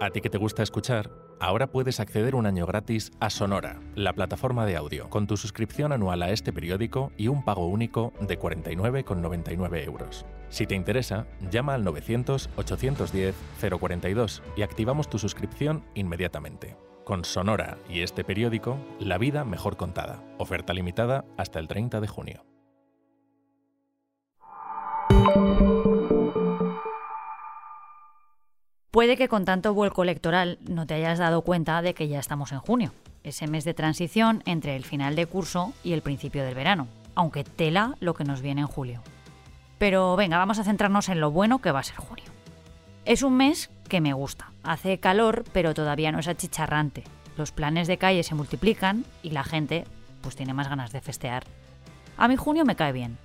A ti que te gusta escuchar, ahora puedes acceder un año gratis a Sonora, la plataforma de audio, con tu suscripción anual a este periódico y un pago único de 49,99 euros. Si te interesa, llama al 900-810-042 y activamos tu suscripción inmediatamente. Con Sonora y este periódico, la vida mejor contada. Oferta limitada hasta el 30 de junio. Puede que con tanto vuelco electoral no te hayas dado cuenta de que ya estamos en junio, ese mes de transición entre el final de curso y el principio del verano, aunque tela lo que nos viene en julio. Pero venga, vamos a centrarnos en lo bueno que va a ser junio. Es un mes que me gusta. Hace calor, pero todavía no es achicharrante. Los planes de calle se multiplican y la gente pues tiene más ganas de festear. A mí junio me cae bien.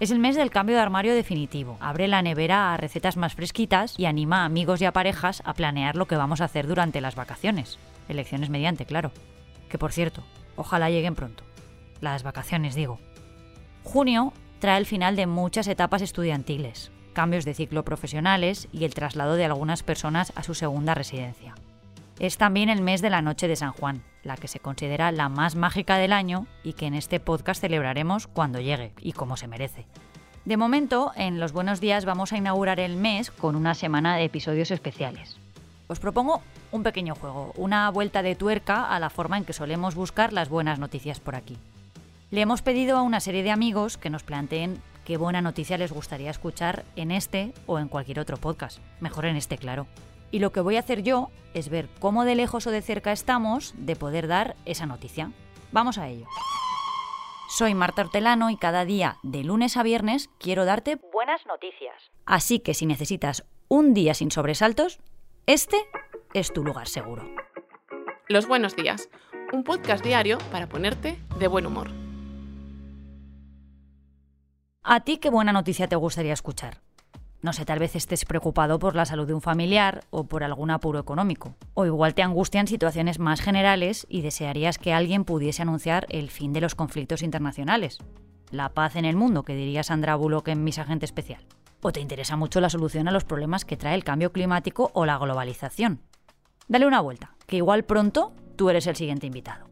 Es el mes del cambio de armario definitivo. Abre la nevera a recetas más fresquitas y anima a amigos y a parejas a planear lo que vamos a hacer durante las vacaciones. Elecciones mediante, claro. Que por cierto, ojalá lleguen pronto. Las vacaciones, digo. Junio trae el final de muchas etapas estudiantiles, cambios de ciclo profesionales y el traslado de algunas personas a su segunda residencia. Es también el mes de la Noche de San Juan, la que se considera la más mágica del año y que en este podcast celebraremos cuando llegue y como se merece. De momento, en los buenos días vamos a inaugurar el mes con una semana de episodios especiales. Os propongo un pequeño juego, una vuelta de tuerca a la forma en que solemos buscar las buenas noticias por aquí. Le hemos pedido a una serie de amigos que nos planteen qué buena noticia les gustaría escuchar en este o en cualquier otro podcast. Mejor en este, claro. Y lo que voy a hacer yo es ver cómo de lejos o de cerca estamos de poder dar esa noticia. Vamos a ello. Soy Marta Hortelano y cada día, de lunes a viernes, quiero darte buenas noticias. Así que si necesitas un día sin sobresaltos, este es tu lugar seguro. Los buenos días, un podcast diario para ponerte de buen humor. ¿A ti qué buena noticia te gustaría escuchar? No sé, tal vez estés preocupado por la salud de un familiar o por algún apuro económico. O igual te angustian situaciones más generales y desearías que alguien pudiese anunciar el fin de los conflictos internacionales. La paz en el mundo, que diría Sandra Bullock en Mis Agente Especial. O te interesa mucho la solución a los problemas que trae el cambio climático o la globalización. Dale una vuelta, que igual pronto tú eres el siguiente invitado.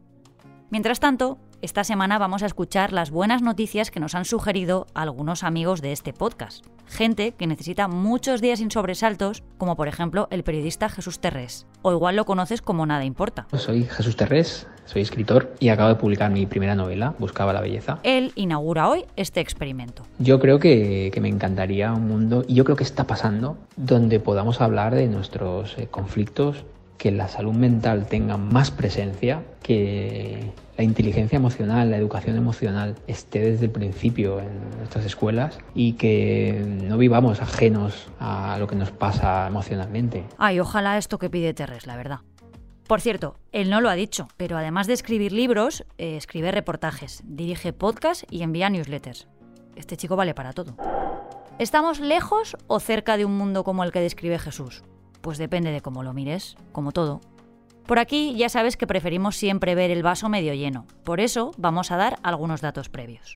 Mientras tanto, esta semana vamos a escuchar las buenas noticias que nos han sugerido algunos amigos de este podcast. Gente que necesita muchos días sin sobresaltos, como por ejemplo el periodista Jesús Terrés. O igual lo conoces como Nada Importa. Soy Jesús Terrés, soy escritor y acabo de publicar mi primera novela, Buscaba la Belleza. Él inaugura hoy este experimento. Yo creo que, que me encantaría un mundo, y yo creo que está pasando, donde podamos hablar de nuestros eh, conflictos, que la salud mental tenga más presencia, que la inteligencia emocional, la educación emocional esté desde el principio en nuestras escuelas y que no vivamos ajenos a lo que nos pasa emocionalmente. Ay, ojalá esto que pide Terres, la verdad. Por cierto, él no lo ha dicho, pero además de escribir libros, eh, escribe reportajes, dirige podcasts y envía newsletters. Este chico vale para todo. ¿Estamos lejos o cerca de un mundo como el que describe Jesús? Pues depende de cómo lo mires, como todo. Por aquí ya sabes que preferimos siempre ver el vaso medio lleno, por eso vamos a dar algunos datos previos.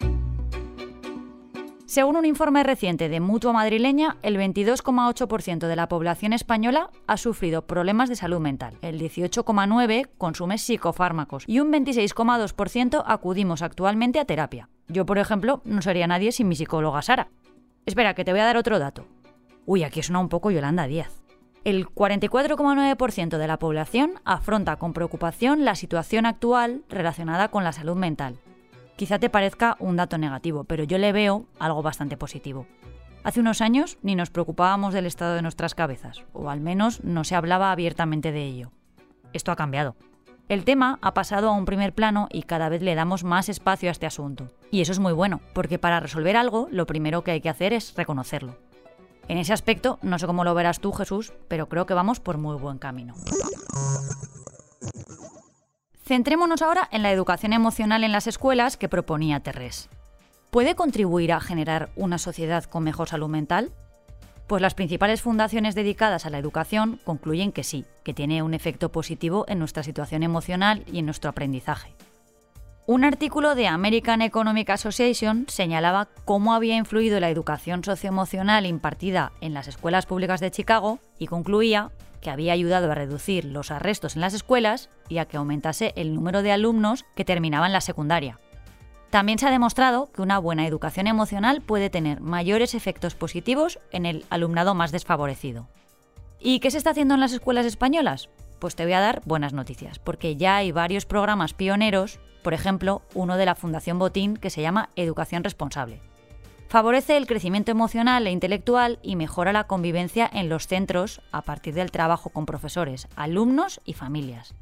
Según un informe reciente de Mutua Madrileña, el 22,8% de la población española ha sufrido problemas de salud mental, el 18,9% consume psicofármacos y un 26,2% acudimos actualmente a terapia. Yo, por ejemplo, no sería nadie sin mi psicóloga Sara. Espera, que te voy a dar otro dato. Uy, aquí suena un poco Yolanda Díaz. El 44,9% de la población afronta con preocupación la situación actual relacionada con la salud mental. Quizá te parezca un dato negativo, pero yo le veo algo bastante positivo. Hace unos años ni nos preocupábamos del estado de nuestras cabezas, o al menos no se hablaba abiertamente de ello. Esto ha cambiado. El tema ha pasado a un primer plano y cada vez le damos más espacio a este asunto. Y eso es muy bueno, porque para resolver algo lo primero que hay que hacer es reconocerlo. En ese aspecto, no sé cómo lo verás tú, Jesús, pero creo que vamos por muy buen camino. Centrémonos ahora en la educación emocional en las escuelas que proponía Terrés. ¿Puede contribuir a generar una sociedad con mejor salud mental? Pues las principales fundaciones dedicadas a la educación concluyen que sí, que tiene un efecto positivo en nuestra situación emocional y en nuestro aprendizaje. Un artículo de American Economic Association señalaba cómo había influido la educación socioemocional impartida en las escuelas públicas de Chicago y concluía que había ayudado a reducir los arrestos en las escuelas y a que aumentase el número de alumnos que terminaban la secundaria. También se ha demostrado que una buena educación emocional puede tener mayores efectos positivos en el alumnado más desfavorecido. ¿Y qué se está haciendo en las escuelas españolas? Pues te voy a dar buenas noticias, porque ya hay varios programas pioneros, por ejemplo, uno de la Fundación Botín que se llama Educación Responsable. Favorece el crecimiento emocional e intelectual y mejora la convivencia en los centros a partir del trabajo con profesores, alumnos y familias.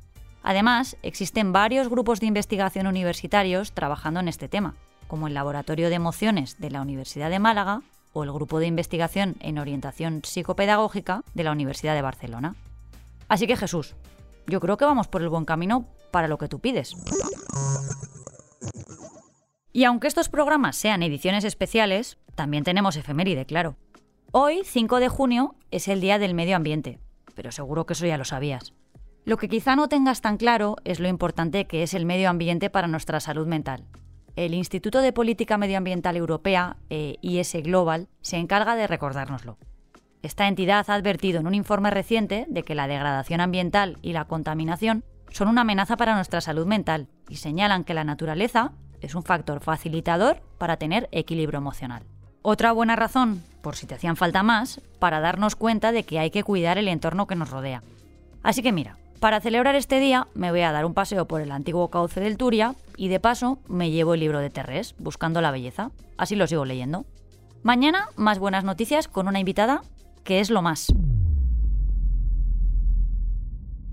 Además, existen varios grupos de investigación universitarios trabajando en este tema, como el Laboratorio de Emociones de la Universidad de Málaga o el Grupo de Investigación en Orientación Psicopedagógica de la Universidad de Barcelona. Así que Jesús, yo creo que vamos por el buen camino para lo que tú pides. Y aunque estos programas sean ediciones especiales, también tenemos efeméride, claro. Hoy, 5 de junio, es el Día del Medio Ambiente, pero seguro que eso ya lo sabías. Lo que quizá no tengas tan claro es lo importante que es el medio ambiente para nuestra salud mental el Instituto de Política Medioambiental Europea, eh, IS Global, se encarga de recordárnoslo. Esta entidad ha advertido en un informe reciente de que la degradación ambiental y la contaminación son una amenaza para nuestra salud mental y señalan que la naturaleza es un factor facilitador para tener equilibrio emocional. Otra buena razón, por si te hacían falta más, para darnos cuenta de que hay que cuidar el entorno que nos rodea. Así que mira, para celebrar este día me voy a dar un paseo por el antiguo cauce del Turia y de paso me llevo el libro de Terrés, Buscando la Belleza. Así lo sigo leyendo. Mañana más buenas noticias con una invitada que es lo más.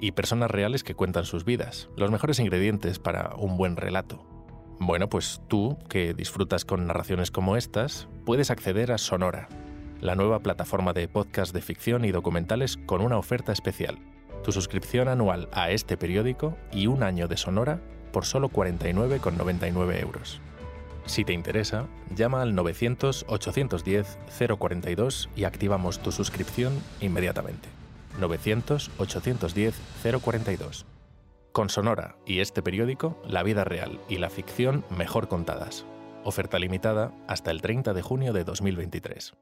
y personas reales que cuentan sus vidas, los mejores ingredientes para un buen relato. Bueno, pues tú, que disfrutas con narraciones como estas, puedes acceder a Sonora, la nueva plataforma de podcast de ficción y documentales con una oferta especial. Tu suscripción anual a este periódico y un año de Sonora por solo 49,99 euros. Si te interesa, llama al 900-810-042 y activamos tu suscripción inmediatamente. 900-810-042. Con Sonora y este periódico, la vida real y la ficción mejor contadas. Oferta limitada hasta el 30 de junio de 2023.